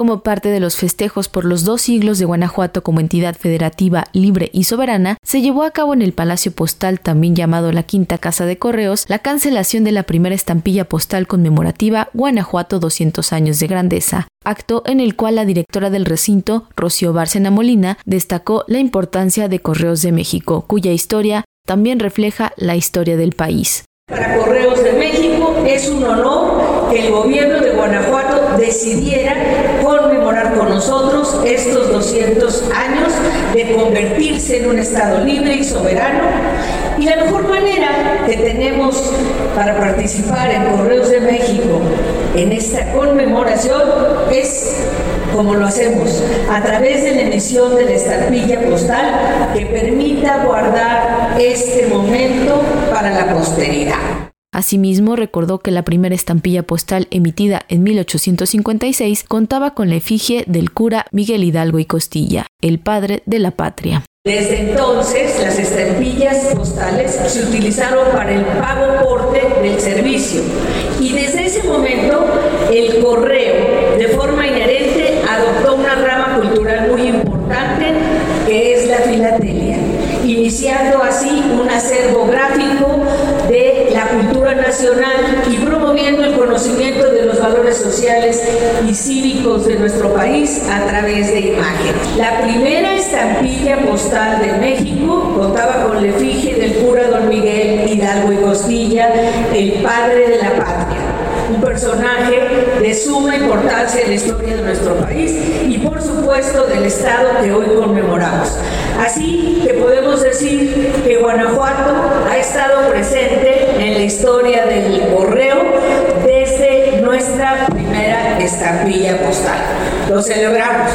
Como parte de los festejos por los dos siglos de Guanajuato como entidad federativa libre y soberana, se llevó a cabo en el Palacio Postal, también llamado la Quinta Casa de Correos, la cancelación de la primera estampilla postal conmemorativa Guanajuato 200 años de grandeza, acto en el cual la directora del recinto, Rocío Bárcena Molina, destacó la importancia de Correos de México, cuya historia también refleja la historia del país. Para Correos es un honor que el gobierno de Guanajuato decidiera conmemorar con nosotros estos 200 años de convertirse en un Estado libre y soberano. Y la mejor manera que tenemos para participar en Correos de México en esta conmemoración es como lo hacemos, a través de la emisión de la estampilla postal que permita guardar este momento para la posteridad. Asimismo, recordó que la primera estampilla postal emitida en 1856 contaba con la efigie del cura Miguel Hidalgo y Costilla, el padre de la patria. Desde entonces, las estampillas postales se utilizaron para el pago porte del servicio y desde ese momento el correo, de forma inherente, adoptó una rama cultural muy importante iniciando así un acervo gráfico de la cultura nacional y promoviendo el conocimiento de los valores sociales y cívicos de nuestro país a través de imagen. La primera estampilla postal de México contaba con la efigie del cura don Miguel Hidalgo y Costilla, el padre de la personaje de suma importancia en la historia de nuestro país y por supuesto del Estado que hoy conmemoramos. Así que podemos decir que Guanajuato ha estado presente en la historia del correo desde nuestra primera estampilla postal. Lo celebramos.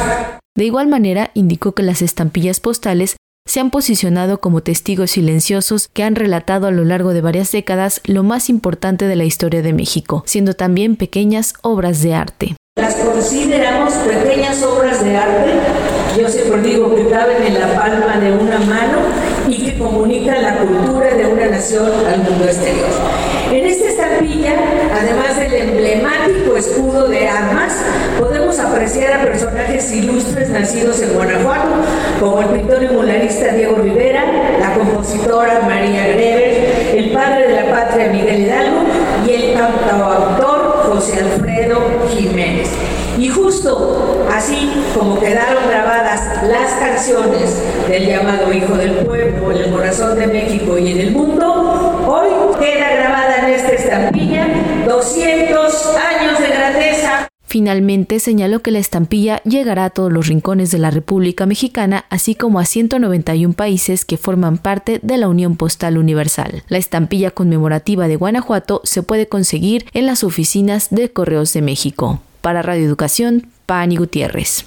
De igual manera, indicó que las estampillas postales se han posicionado como testigos silenciosos que han relatado a lo largo de varias décadas lo más importante de la historia de México, siendo también pequeñas obras de arte. Las consideramos pequeñas obras de arte, yo siempre digo que caben en la palma de una mano y que comunican la cultura de una nación al mundo exterior. En esta estampilla, además del emblemático escudo de armas, podemos apreciar a personajes ilustres nacidos en Guanajuato, como el pintor y mularista Diego Rivera, la compositora María Greber, el padre de la patria Miguel Hidalgo y el cantautor José Alfredo Jiménez. Y justo así como quedaron grabadas las canciones del llamado Hijo del Pueblo en el corazón de México y en el mundo, Finalmente señaló que la estampilla llegará a todos los rincones de la República Mexicana, así como a 191 países que forman parte de la Unión Postal Universal. La estampilla conmemorativa de Guanajuato se puede conseguir en las oficinas de Correos de México. Para Radio Educación, Pani Gutiérrez.